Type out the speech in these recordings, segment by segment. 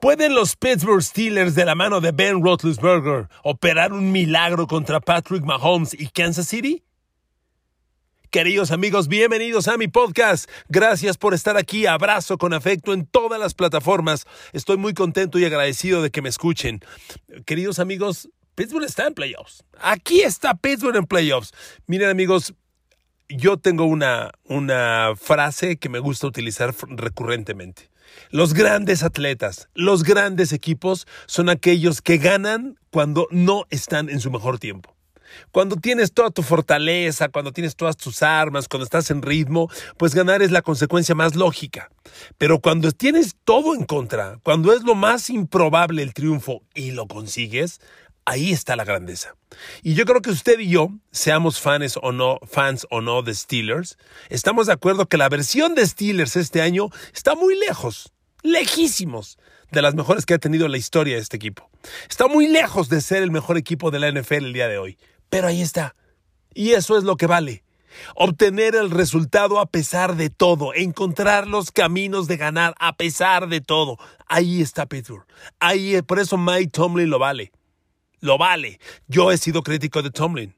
¿Pueden los Pittsburgh Steelers de la mano de Ben Roethlisberger operar un milagro contra Patrick Mahomes y Kansas City? Queridos amigos, bienvenidos a mi podcast. Gracias por estar aquí. Abrazo con afecto en todas las plataformas. Estoy muy contento y agradecido de que me escuchen. Queridos amigos, Pittsburgh está en playoffs. Aquí está Pittsburgh en playoffs. Miren amigos, yo tengo una, una frase que me gusta utilizar recurrentemente. Los grandes atletas, los grandes equipos son aquellos que ganan cuando no están en su mejor tiempo. Cuando tienes toda tu fortaleza, cuando tienes todas tus armas, cuando estás en ritmo, pues ganar es la consecuencia más lógica. Pero cuando tienes todo en contra, cuando es lo más improbable el triunfo y lo consigues, ahí está la grandeza. Y yo creo que usted y yo, seamos fans o no, fans o no de Steelers, estamos de acuerdo que la versión de Steelers este año está muy lejos, lejísimos de las mejores que ha tenido la historia de este equipo. Está muy lejos de ser el mejor equipo de la NFL el día de hoy. Pero ahí está. Y eso es lo que vale. Obtener el resultado a pesar de todo, encontrar los caminos de ganar a pesar de todo. Ahí está Pittsburgh. Ahí, por eso Mike Tomlin lo vale. Lo vale. Yo he sido crítico de Tomlin.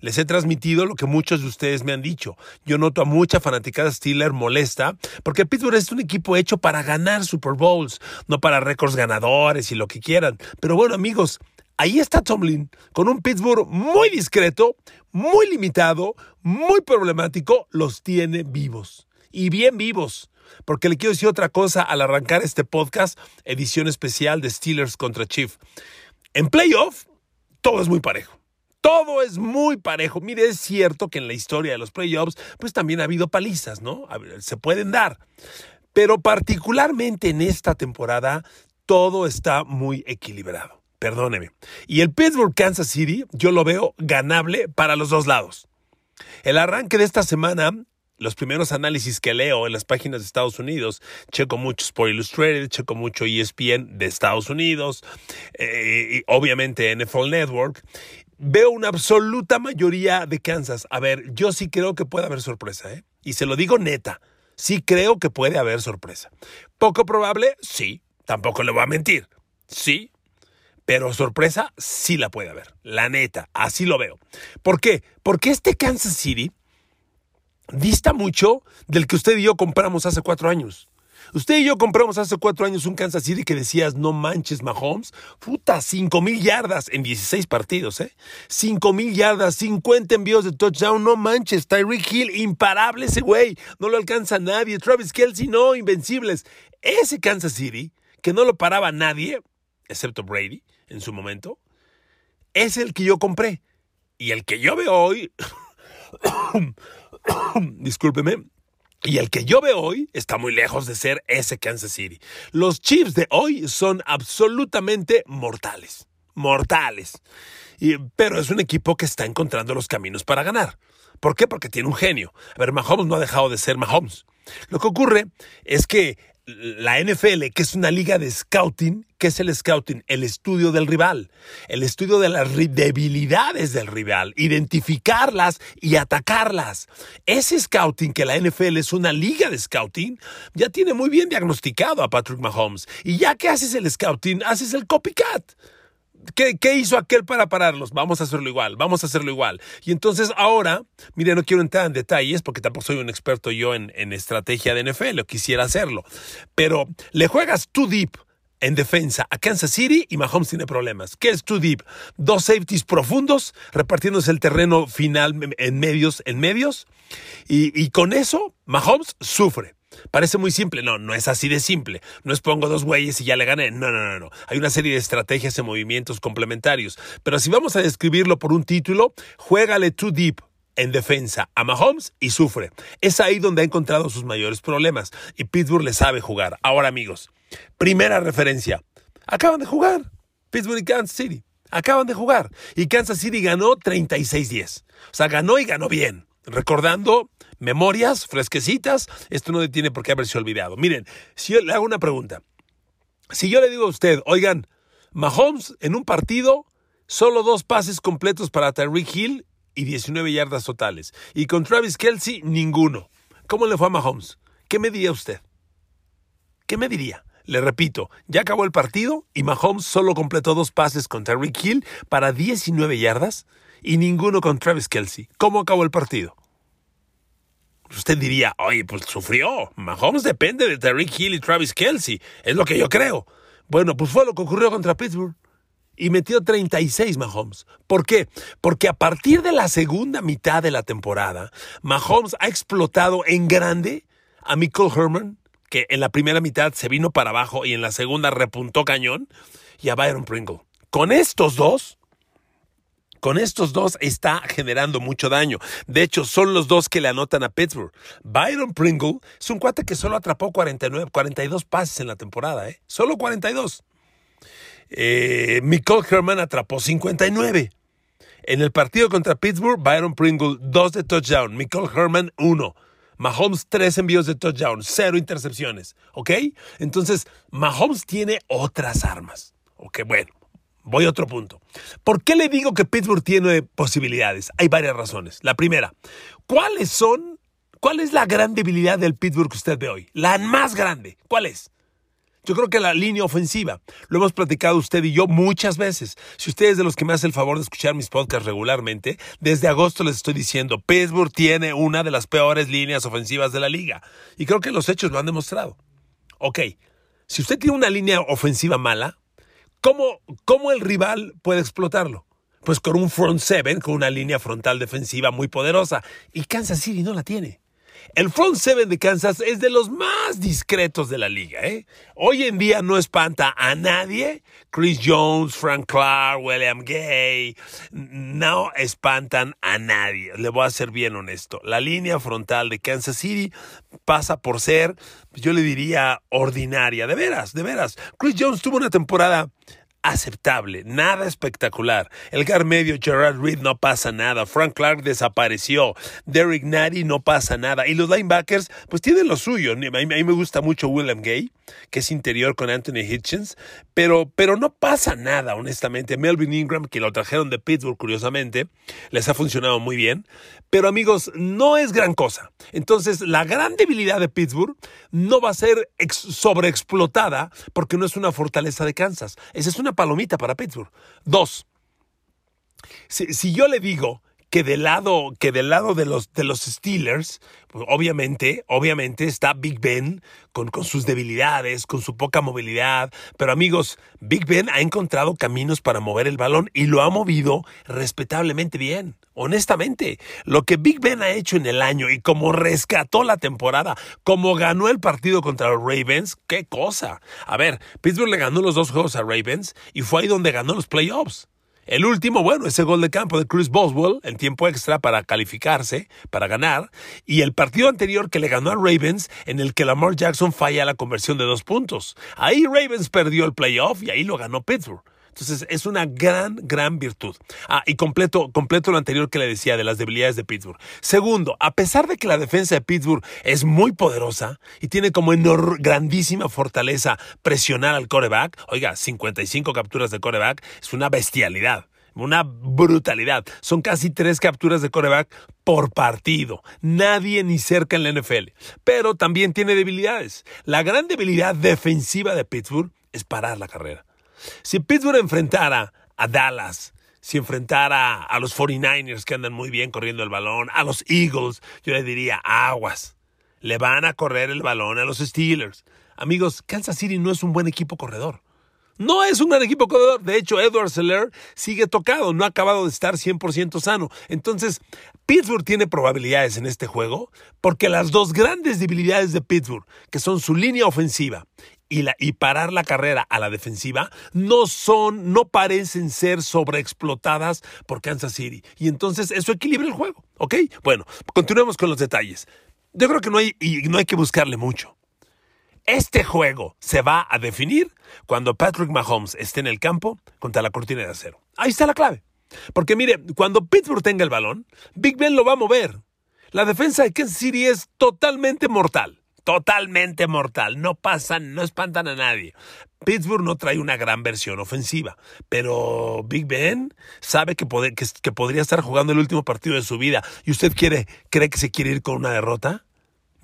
Les he transmitido lo que muchos de ustedes me han dicho. Yo noto a mucha fanaticada Steeler molesta porque Pittsburgh es un equipo hecho para ganar Super Bowls, no para récords ganadores y lo que quieran. Pero bueno, amigos, Ahí está Tomlin, con un Pittsburgh muy discreto, muy limitado, muy problemático, los tiene vivos. Y bien vivos. Porque le quiero decir otra cosa al arrancar este podcast, edición especial de Steelers contra Chief. En playoff, todo es muy parejo. Todo es muy parejo. Mire, es cierto que en la historia de los playoffs, pues también ha habido palizas, ¿no? Se pueden dar. Pero particularmente en esta temporada, todo está muy equilibrado. Perdóneme. Y el Pittsburgh Kansas City yo lo veo ganable para los dos lados. El arranque de esta semana, los primeros análisis que leo en las páginas de Estados Unidos, checo mucho Sport Illustrated, checo mucho ESPN de Estados Unidos, eh, y obviamente NFL Network, veo una absoluta mayoría de Kansas. A ver, yo sí creo que puede haber sorpresa, ¿eh? Y se lo digo neta, sí creo que puede haber sorpresa. ¿Poco probable? Sí, tampoco le voy a mentir. Sí, pero sorpresa sí la puede haber. La neta, así lo veo. ¿Por qué? Porque este Kansas City dista mucho del que usted y yo compramos hace cuatro años. Usted y yo compramos hace cuatro años un Kansas City que decías, no manches, Mahomes. Puta, cinco mil yardas en 16 partidos, ¿eh? Cinco mil yardas, 50 envíos de touchdown, no manches. Tyreek Hill, imparable ese güey. No lo alcanza nadie. Travis Kelsey, no, invencibles. Ese Kansas City, que no lo paraba nadie, excepto Brady, en su momento, es el que yo compré. Y el que yo veo hoy, discúlpeme, y el que yo veo hoy está muy lejos de ser ese Kansas City. Los Chiefs de hoy son absolutamente mortales. Mortales. Y, pero es un equipo que está encontrando los caminos para ganar. ¿Por qué? Porque tiene un genio. A ver, Mahomes no ha dejado de ser Mahomes. Lo que ocurre es que la NFL, que es una liga de scouting, ¿qué es el scouting? El estudio del rival, el estudio de las debilidades del rival, identificarlas y atacarlas. Ese scouting, que la NFL es una liga de scouting, ya tiene muy bien diagnosticado a Patrick Mahomes. Y ya que haces el scouting, haces el copycat. ¿Qué, hizo aquel para pararlos? Vamos a hacerlo igual, vamos a hacerlo igual. Y entonces ahora, mire, no quiero entrar en detalles porque tampoco soy un experto yo en, estrategia de NFL, quisiera hacerlo. Pero le juegas too deep en defensa a Kansas City y Mahomes tiene problemas. ¿Qué es too deep? Dos safeties profundos repartiéndose el terreno final en medios, en medios. Y, y con eso Mahomes sufre. Parece muy simple. No, no es así de simple. No es pongo dos güeyes y ya le gané. No, no, no, no. Hay una serie de estrategias y movimientos complementarios. Pero si vamos a describirlo por un título, juégale too deep en defensa a Mahomes y sufre. Es ahí donde ha encontrado sus mayores problemas. Y Pittsburgh le sabe jugar. Ahora, amigos, primera referencia. Acaban de jugar. Pittsburgh y Kansas City. Acaban de jugar. Y Kansas City ganó 36-10. O sea, ganó y ganó bien recordando memorias fresquecitas, esto no tiene por qué haberse olvidado. Miren, si yo le hago una pregunta, si yo le digo a usted, oigan, Mahomes en un partido, solo dos pases completos para Tyreek Hill y 19 yardas totales, y con Travis Kelsey, ninguno. ¿Cómo le fue a Mahomes? ¿Qué me diría usted? ¿Qué me diría? Le repito, ya acabó el partido y Mahomes solo completó dos pases con Tyreek Hill para 19 yardas y ninguno con Travis Kelsey. ¿Cómo acabó el partido? Usted diría, oye, pues sufrió. Mahomes depende de Tyreek Hill y Travis Kelsey. Es lo que yo creo. Bueno, pues fue lo que ocurrió contra Pittsburgh. Y metió 36 Mahomes. ¿Por qué? Porque a partir de la segunda mitad de la temporada, Mahomes ha explotado en grande a Michael Herman, que en la primera mitad se vino para abajo y en la segunda repuntó cañón, y a Byron Pringle. Con estos dos, con estos dos está generando mucho daño. De hecho, son los dos que le anotan a Pittsburgh. Byron Pringle es un cuate que solo atrapó 49, 42 pases en la temporada, ¿eh? Solo 42. Eh, Herman atrapó 59. En el partido contra Pittsburgh, Byron Pringle, 2 de touchdown. Michael Herman, 1. Mahomes, 3 envíos de touchdown, 0 intercepciones. ¿Ok? Entonces, Mahomes tiene otras armas. Ok, bueno. Voy a otro punto. ¿Por qué le digo que Pittsburgh tiene posibilidades? Hay varias razones. La primera, ¿cuáles son, cuál es la gran debilidad del Pittsburgh que usted ve hoy? La más grande. ¿Cuál es? Yo creo que la línea ofensiva, lo hemos platicado usted y yo muchas veces. Si usted es de los que me hace el favor de escuchar mis podcasts regularmente, desde agosto les estoy diciendo, Pittsburgh tiene una de las peores líneas ofensivas de la liga. Y creo que los hechos lo han demostrado. Ok, si usted tiene una línea ofensiva mala, ¿cómo, cómo el rival puede explotarlo? Pues con un front seven, con una línea frontal defensiva muy poderosa. Y Kansas City no la tiene. El front seven de Kansas es de los más discretos de la liga. ¿eh? Hoy en día no espanta a nadie. Chris Jones, Frank Clark, William Gay, no espantan a nadie. Le voy a ser bien honesto. La línea frontal de Kansas City pasa por ser, yo le diría, ordinaria. De veras, de veras. Chris Jones tuvo una temporada aceptable, nada espectacular. El gar medio Gerard Reed no pasa nada, Frank Clark desapareció, Derek Nady no pasa nada. Y los linebackers, pues tienen lo suyo. A mí, me gusta mucho William Gay, que es interior con Anthony Hitchens, pero, pero no pasa nada, honestamente. Melvin Ingram, que lo trajeron de Pittsburgh, curiosamente, les ha funcionado muy bien. Pero amigos, no es gran cosa. Entonces, la gran debilidad de Pittsburgh no va a ser sobreexplotada porque no es una fortaleza de Kansas. Esa es una palomita para Pittsburgh. Dos, si, yo le digo que del lado, que del lado de los, de los Steelers, pues obviamente, obviamente está Big Ben con, con, sus debilidades, con su poca movilidad. Pero amigos, Big Ben ha encontrado caminos para mover el balón y lo ha movido respetablemente bien. Honestamente, lo que Big Ben ha hecho en el año y como rescató la temporada, como ganó el partido contra los Ravens, qué cosa. A ver, Pittsburgh le ganó los dos juegos a Ravens y fue ahí donde ganó los playoffs. El último, bueno, ese gol de campo de Chris Boswell en tiempo extra para calificarse, para ganar. Y el partido anterior que le ganó a Ravens, en el que Lamar Jackson falla la conversión de dos puntos. Ahí Ravens perdió el playoff y ahí lo ganó Pittsburgh. Entonces es una gran, gran virtud. Ah, y completo, completo lo anterior que le decía de las debilidades de Pittsburgh. Segundo, a pesar de que la defensa de Pittsburgh es muy poderosa y tiene como grandísima fortaleza presionar al coreback, oiga, 55 capturas de coreback es una bestialidad una brutalidad. Son casi tres capturas de coreback por partido. Nadie ni cerca en la NFL. Pero también tiene debilidades. La gran debilidad defensiva de Pittsburgh es parar la carrera. Si Pittsburgh enfrentara a Dallas, si enfrentara a los 49ers que andan muy bien corriendo el balón, a los Eagles, yo le diría aguas. Le van a correr el balón a los Steelers. Amigos, Kansas City no es un buen equipo corredor. No es un gran equipo corredor. De hecho, Edward Seller sigue tocado, no ha acabado de estar 100% sano. Entonces, Pittsburgh tiene probabilidades en este juego porque las dos grandes debilidades de Pittsburgh, que son su línea ofensiva y, la, y parar la carrera a la defensiva no son, no parecen ser sobreexplotadas por Kansas City. Y entonces eso equilibra el juego, ¿ok? Bueno, continuemos con los detalles. Yo creo que no hay, y no hay que buscarle mucho. Este juego se va a definir cuando Patrick Mahomes esté en el campo contra la cortina de acero. Ahí está la clave. Porque mire, cuando Pittsburgh tenga el balón, Big Ben lo va a mover. La defensa de Kansas City es totalmente mortal totalmente mortal. No pasan, no espantan a nadie. Pittsburgh no trae una gran versión ofensiva, pero Big Ben sabe que, que, podría estar jugando el último partido de su vida. ¿Y usted quiere, cree que se quiere ir con una derrota?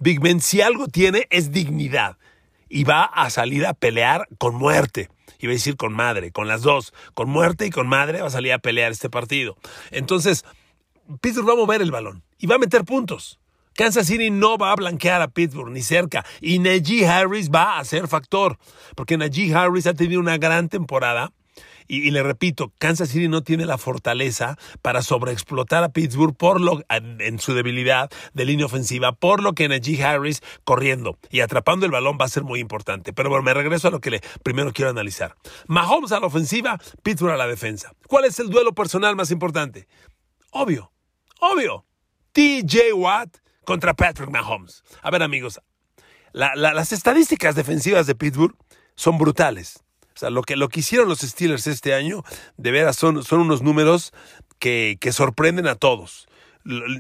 Big Ben, si algo tiene, es dignidad. y va a salir a pelear con muerte. Iba a decir con madre, con las dos, con muerte y con madre va a salir a pelear este partido. Entonces, Pittsburgh va a mover el balón y va a meter puntos. Kansas City no va a blanquear a Pittsburgh ni cerca. Y Najee Harris va a ser factor. Porque Najee Harris ha tenido una gran temporada. Y, le repito, Kansas City no tiene la fortaleza para sobreexplotar a Pittsburgh por lo, en su debilidad de línea ofensiva, por lo que Najee Harris corriendo y atrapando el balón va a ser muy importante. Pero bueno, me regreso a lo que le, primero quiero analizar. Mahomes a la ofensiva, Pittsburgh a la defensa. ¿Cuál es el duelo personal más importante? Obvio, obvio. TJ Watt contra Patrick Mahomes. A ver amigos, las estadísticas defensivas de Pittsburgh son brutales. O sea, lo que, lo que hicieron los Steelers este año, de veras, son, son unos números que, que sorprenden a todos.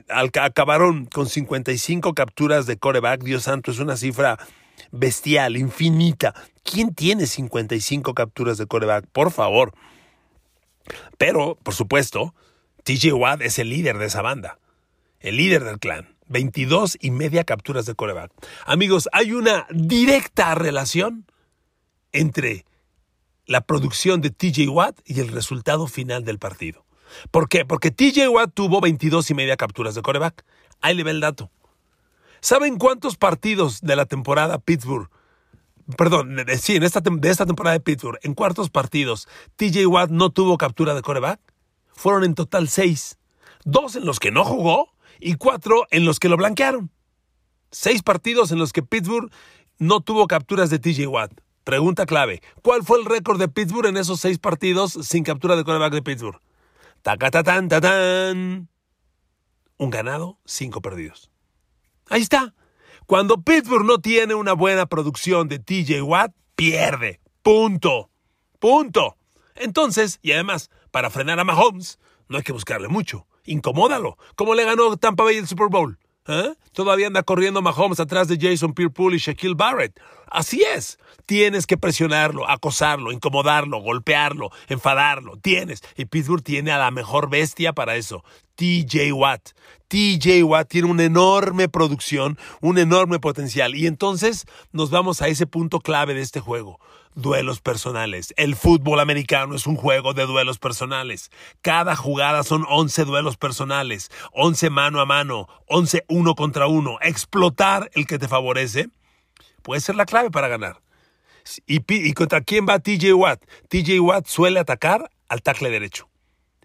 Acabaron con 55 capturas de coreback. Dios santo, es una cifra bestial, infinita. ¿Quién tiene 55 capturas de coreback? Por favor. Pero, por supuesto, TJ Watt es el líder de esa banda, el líder del clan. 22 y media capturas de coreback. Amigos, hay una directa relación entre la producción de TJ Watt y el resultado final del partido. ¿Por qué? Porque TJ Watt tuvo 22 y media capturas de coreback. Ahí le ve el dato. ¿Saben cuántos partidos de la temporada Pittsburgh? Perdón, sí, en esta, de esta temporada de Pittsburgh, en cuartos partidos, TJ Watt no tuvo captura de coreback. Fueron en total seis. Dos en los que no jugó y cuatro en los que lo blanquearon. Seis partidos en los que Pittsburgh no tuvo capturas de TJ Watt. Pregunta clave. ¿Cuál fue el récord de Pittsburgh en esos seis partidos sin captura de quarterback de Pittsburgh? Tacatatán, tatán. Un ganado, cinco perdidos. Ahí está. Cuando Pittsburgh no tiene una buena producción de TJ Watt, pierde. Punto. Punto. Entonces, y además, para frenar a Mahomes, no hay que buscarle mucho. Incomódalo. ¿Cómo le ganó Tampa Bay el Super Bowl? ¿Eh? Todavía anda corriendo Mahomes atrás de Jason Pierre-Paul y Shaquille Barrett. Así es. Tienes que presionarlo, acosarlo, incomodarlo, golpearlo, enfadarlo. Tienes. Y Pittsburgh tiene a la mejor bestia para eso. TJ Watt. TJ Watt tiene una enorme producción, un enorme potencial. Y entonces nos vamos a ese punto clave de este juego duelos personales. El fútbol americano es un juego de duelos personales. Cada jugada son 11 duelos personales, 11 mano a mano, 11 uno contra uno. Explotar el que te favorece puede ser la clave para ganar. ¿Y, contra quién va TJ Watt? TJ Watt suele atacar al tackle derecho.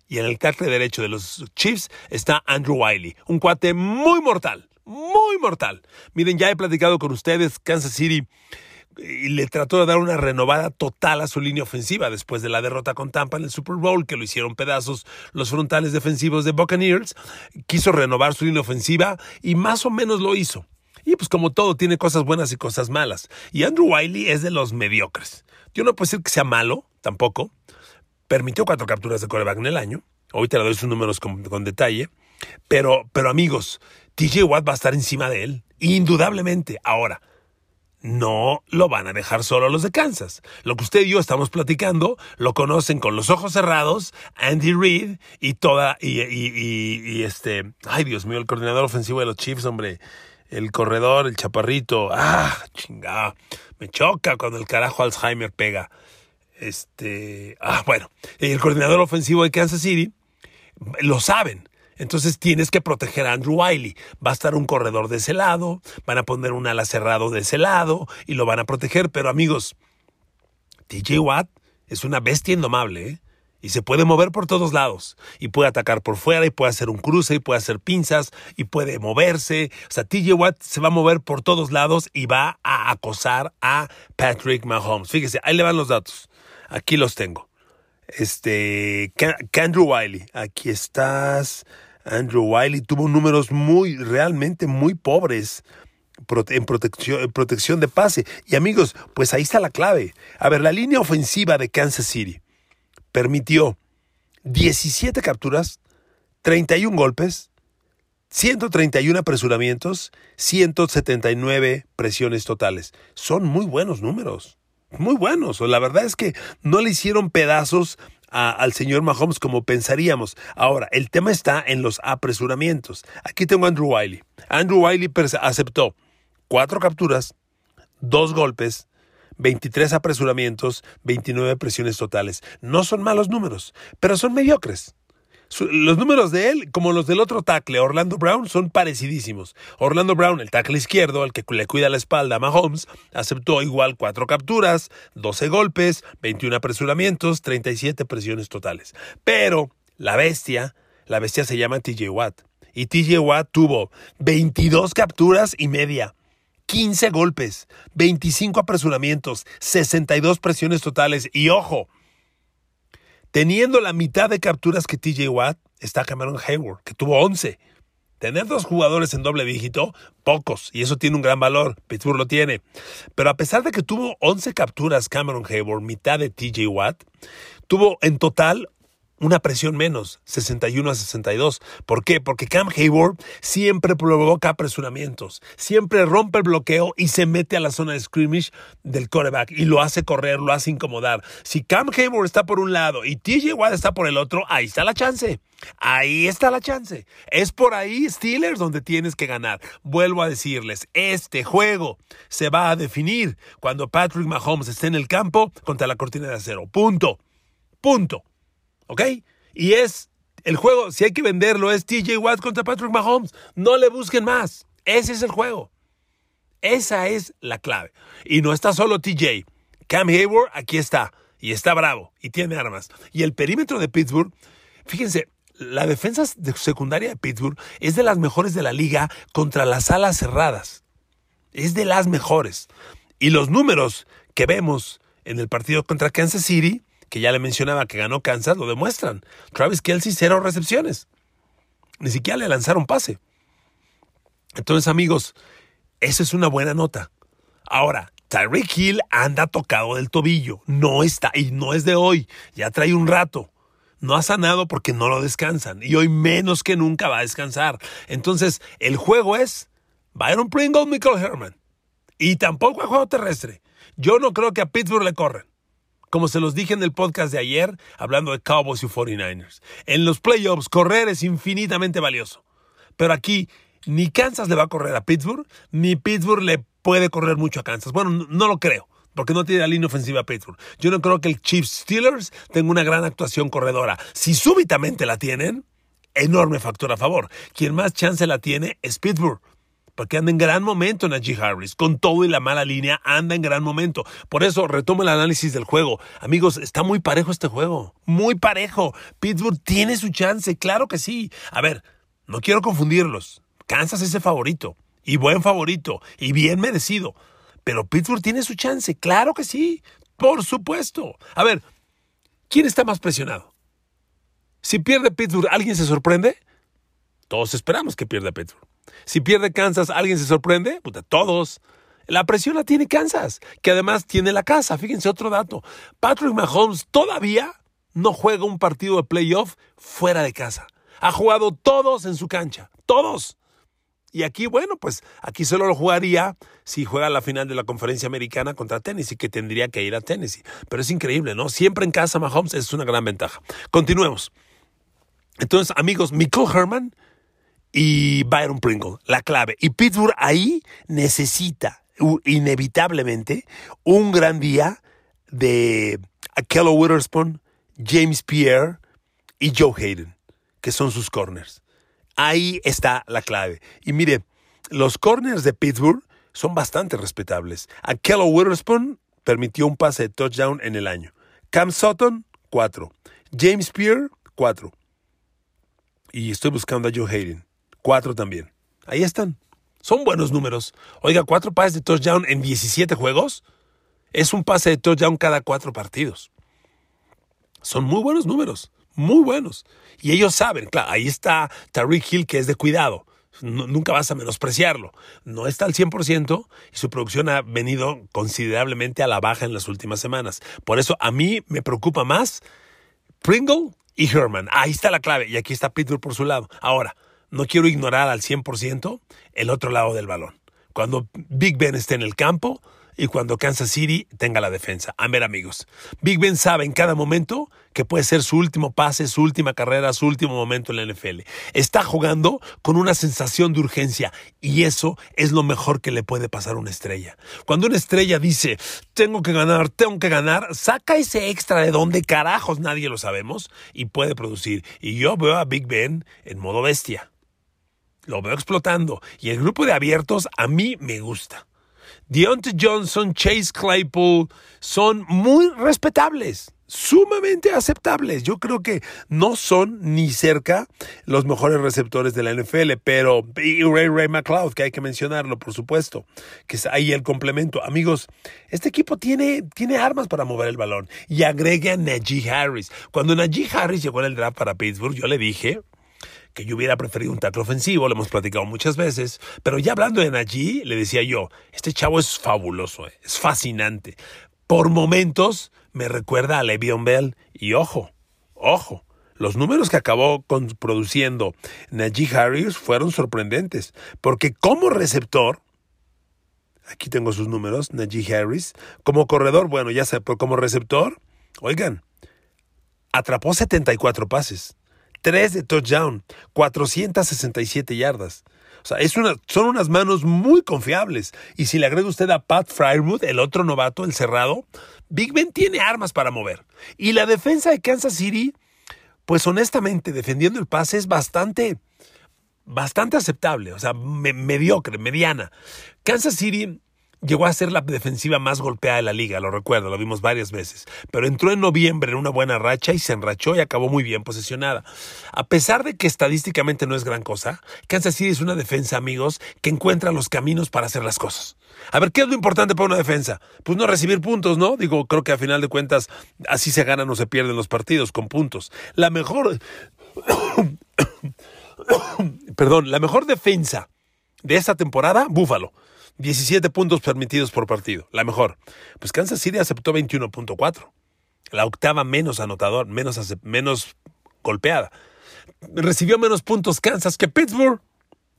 Y en el tackle derecho de los Chiefs está Andrew Wiley, un cuate muy mortal, muy mortal. Miren, ya he platicado con ustedes, Kansas City y le trató de dar una renovada total a su línea ofensiva después de la derrota con Tampa en el Super Bowl, que lo hicieron pedazos los frontales defensivos de Buccaneers. Quiso renovar su línea ofensiva y más o menos lo hizo. Y pues como todo, tiene cosas buenas y cosas malas. Y Andrew Wiley es de los mediocres. Yo no puedo decir que sea malo, tampoco. Permitió cuatro capturas de coreback en el año. Hoy te doy sus números con, con detalle. Pero, pero amigos, TJ Watt va a estar encima de él. Indudablemente. Ahora, no lo van a dejar solo los de Kansas. Lo que usted y yo estamos platicando lo conocen con los ojos cerrados, Andy Reid y toda, y, y, este, ay Dios mío, el coordinador ofensivo de los Chiefs, hombre, el corredor, el chaparrito, ah, chingada, me choca cuando el carajo Alzheimer pega. Este, ah, bueno, el coordinador ofensivo de Kansas City, lo saben. Entonces tienes que proteger a Andrew Wiley. Va a estar un corredor de ese lado, van a poner un ala cerrado de ese lado y lo van a proteger. Pero amigos, TJ Watt es una bestia indomable, ¿eh? Y se puede mover por todos lados. Y puede atacar por fuera, y puede hacer un cruce, y puede hacer pinzas, y puede moverse. O sea, TJ Watt se va a mover por todos lados y va a acosar a Patrick Mahomes. Fíjese, ahí le van los datos. Aquí los tengo. Este, Andrew Wiley, aquí estás. Andrew Wiley tuvo números muy, realmente muy pobres en protección, de pase. Y amigos, pues ahí está la clave. A ver, la línea ofensiva de Kansas City permitió 17 capturas, 31 golpes, 131 apresuramientos, 179 presiones totales. Son muy buenos números. Muy buenos. La verdad es que no le hicieron pedazos al señor Mahomes como pensaríamos. Ahora, el tema está en los apresuramientos. Aquí tengo a Andrew Wiley. Andrew Wiley aceptó cuatro capturas, dos golpes, 23 apresuramientos, 29 presiones totales. No son malos números, pero son mediocres. Los números de él, como los del otro tackle, Orlando Brown, son parecidísimos. Orlando Brown, el tackle izquierdo, el que le cuida la espalda a Mahomes, aceptó igual cuatro capturas, 12 golpes, 21 apresuramientos, 37 presiones totales. Pero la bestia, la bestia se llama TJ Watt. Y TJ Watt tuvo 22 capturas y media. 15 golpes, 25 apresuramientos, 62 presiones totales y ojo, Teniendo la mitad de capturas que TJ Watt, está Cameron Hayward, que tuvo 11. Tener dos jugadores en doble dígito, pocos, y eso tiene un gran valor. Pittsburgh lo tiene. Pero a pesar de que tuvo 11 capturas Cameron Hayward, mitad de TJ Watt, tuvo en total una presión menos, 61 a 62. ¿Por qué? Porque Cam Hayward siempre provoca apresuramientos, siempre rompe el bloqueo y se mete a la zona de scrimmage del quarterback y lo hace correr, lo hace incomodar. Si Cam Hayward está por un lado y TJ Watt está por el otro, ahí está la chance. Ahí está la chance. Es por ahí, Steelers, donde tienes que ganar. Vuelvo a decirles, este juego se va a definir cuando Patrick Mahomes esté en el campo contra la cortina de acero. Punto. Punto. ¿Ok? Y es el juego, si hay que venderlo, es TJ Watt contra Patrick Mahomes. No le busquen más. Ese es el juego. Esa es la clave. Y no está solo TJ. Cam Hayward aquí está. Y está bravo. Y tiene armas. Y el perímetro de Pittsburgh, fíjense, la defensa secundaria de Pittsburgh es de las mejores de la liga contra las alas cerradas. Es de las mejores. Y los números que vemos en el partido contra Kansas City que ya le mencionaba que ganó Kansas, lo demuestran. Travis Kelsey, cero recepciones. Ni siquiera le lanzaron pase. Entonces, amigos, esa es una buena nota. Ahora, Tyreek Hill anda tocado del tobillo. No está, y no es de hoy. Ya trae un rato. No ha sanado porque no lo descansan. Y hoy menos que nunca va a descansar. Entonces, el juego es Byron Pringle, Michael Herman. Y tampoco el juego terrestre. Yo no creo que a Pittsburgh le corren. Como se los dije en el podcast de ayer, hablando de Cowboys y 49ers. En los playoffs, correr es infinitamente valioso. Pero aquí, ni Kansas le va a correr a Pittsburgh, ni Pittsburgh le puede correr mucho a Kansas. Bueno, no lo creo porque no tiene la línea ofensiva a Pittsburgh. Yo no creo que el Chiefs Steelers tenga una gran actuación corredora. Si súbitamente la tienen, enorme factor a favor. Quien más chance la tiene es Pittsburgh porque anda en gran momento Najee Harris. Con todo y la mala línea, anda en gran momento. Por eso retomo el análisis del juego. Amigos, está muy parejo este juego. Muy parejo. Pittsburgh tiene su chance, claro que sí. A ver, no quiero confundirlos. Kansas es el favorito. Y buen favorito. Y bien merecido. Pero Pittsburgh tiene su chance, claro que sí. Por supuesto. A ver, ¿quién está más presionado? Si pierde Pittsburgh, ¿alguien se sorprende? Todos esperamos que pierda Pittsburgh. Si pierde Kansas, ¿alguien se sorprende? Puta, todos. La presión la tiene Kansas, que además tiene la casa. Fíjense otro dato. Patrick Mahomes todavía no juega un partido de playoff fuera de casa. Ha jugado todos en su cancha. Todos. Y aquí, bueno, pues aquí solo lo jugaría si juega la final de la conferencia americana contra Tennessee, que tendría que ir a Tennessee. Pero es increíble, ¿no? Siempre en casa Mahomes es una gran ventaja. Continuemos. Entonces, amigos, Michael Herman y Byron Pringle, la clave. Y Pittsburgh ahí necesita inevitablemente un gran día de Kello Witherspoon, James Pierre y Joe Hayden, que son sus corners. Ahí está la clave. Y mire, los corners de Pittsburgh son bastante respetables. Kello Witherspoon permitió un pase de touchdown en el año. Cam Sutton, cuatro. James Pierre, cuatro. Y estoy buscando a Joe Hayden. Cuatro también. Ahí están. Son buenos números. Oiga, cuatro pases de touchdown en 17 juegos. Es un pase de touchdown cada cuatro partidos. Son muy buenos números. Muy buenos. Y ellos saben, claro, ahí está Tariq Hill, que es de cuidado. nunca vas a menospreciarlo. No está al 100% y su producción ha venido considerablemente a la baja en las últimas semanas. Por eso a mí me preocupa más Pringle y Herman. Ahí está la clave. Y aquí está Peter por su lado. Ahora, no quiero ignorar al 100% el otro lado del balón. Cuando Big Ben esté en el campo, y cuando Kansas City tenga la defensa. A ver amigos, Big Ben sabe en cada momento que puede ser su último pase, su última carrera, su último momento en la NFL. Está jugando con una sensación de urgencia y eso es lo mejor que le puede pasar a una estrella. Cuando una estrella dice, tengo que ganar, tengo que ganar, saca ese extra de donde carajos nadie lo sabemos y puede producir. Y yo veo a Big Ben en modo bestia. Lo veo explotando y el grupo de abiertos a mí me gusta. Deontay Johnson, Chase Claypool son muy respetables, sumamente aceptables. Yo creo que no son ni cerca los mejores receptores de la NFL, pero y Ray Ray McLeod, que hay que mencionarlo, por supuesto, que es ahí el complemento. Amigos, este equipo tiene, tiene armas para mover el balón y agregue a Najee Harris. Cuando Najee Harris llegó en el draft para Pittsburgh, yo le dije, que yo hubiera preferido un tackle ofensivo, lo hemos platicado muchas veces, pero ya hablando de Najee, le decía yo, este chavo es fabuloso, eh, es fascinante. Por momentos me recuerda a Le'Veon Bell y ojo, ojo, los números que acabó produciendo Najee Harris fueron sorprendentes, porque como receptor, aquí tengo sus números, Najee Harris, como corredor, bueno, ya sé, pero como receptor, oigan, atrapó 74 pases. 3 de touchdown, 467 yardas. O sea, es una, son unas manos muy confiables. Y si le agrega usted a Pat Fryermuth, el otro novato, el cerrado, Big Ben tiene armas para mover. Y la defensa de Kansas City, pues honestamente, defendiendo el pase es bastante, bastante aceptable. O sea, mediocre, mediana. Kansas City Llegó a ser la defensiva más golpeada de la liga, lo recuerdo, lo vimos varias veces. Pero entró en noviembre en una buena racha y se enrachó y acabó muy bien posesionada. A pesar de que estadísticamente no es gran cosa, Kansas City es una defensa, amigos, que encuentra los caminos para hacer las cosas. A ver, ¿qué es lo importante para una defensa? Pues no recibir puntos, ¿no? Digo, creo que a final de cuentas así se ganan o se pierden los partidos, con puntos. La mejor... Perdón, la mejor defensa de esta temporada, Búfalo. 17 puntos permitidos por partido, la mejor. Pues Kansas City aceptó 21.4, la octava menos anotador, menos, menos golpeada. Recibió menos puntos Kansas que Pittsburgh.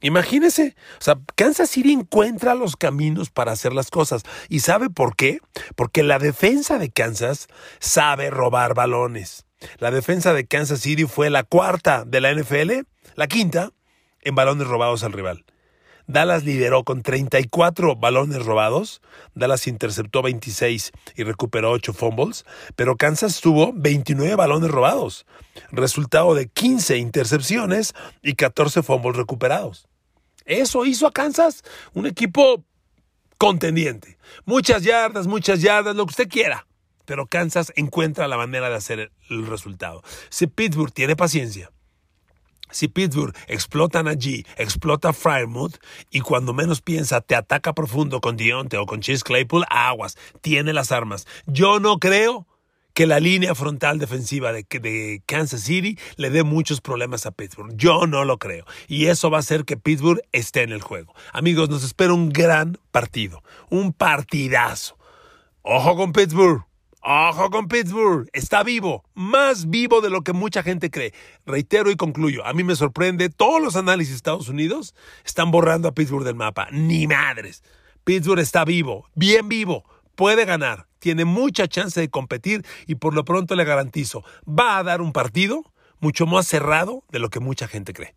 Imagínese, o sea, Kansas City encuentra los caminos para hacer las cosas. ¿Y sabe por qué? Porque la defensa de Kansas sabe robar balones. La defensa de Kansas City fue la cuarta de la NFL, la quinta en balones robados al rival. Dallas lideró con 34 balones robados, Dallas interceptó 26 y recuperó 8 fumbles, pero Kansas tuvo 29 balones robados, resultado de 15 intercepciones y 14 fumbles recuperados. Eso hizo a Kansas un equipo contendiente. Muchas yardas, muchas yardas, lo que usted quiera. Pero Kansas encuentra la manera de hacer el resultado. Si Pittsburgh tiene paciencia, si Pittsburgh explotan allí, explota Fryermuth y cuando menos piensa te ataca profundo con Dionte o con Chase Claypool, aguas, tiene las armas. Yo no creo que la línea frontal defensiva de, de, Kansas City le dé muchos problemas a Pittsburgh. Yo no lo creo. Y eso va a hacer que Pittsburgh esté en el juego. Amigos, nos espera un gran partido, un partidazo. Ojo con Pittsburgh. Ojo con Pittsburgh, está vivo, más vivo de lo que mucha gente cree. Reitero y concluyo, a mí me sorprende, todos los análisis de Estados Unidos están borrando a Pittsburgh del mapa, ni madres. Pittsburgh está vivo, bien vivo, puede ganar, tiene mucha chance de competir y por lo pronto le garantizo, va a dar un partido mucho más cerrado de lo que mucha gente cree.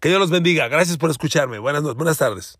Que Dios los bendiga, gracias por escucharme, buenas, buenas tardes.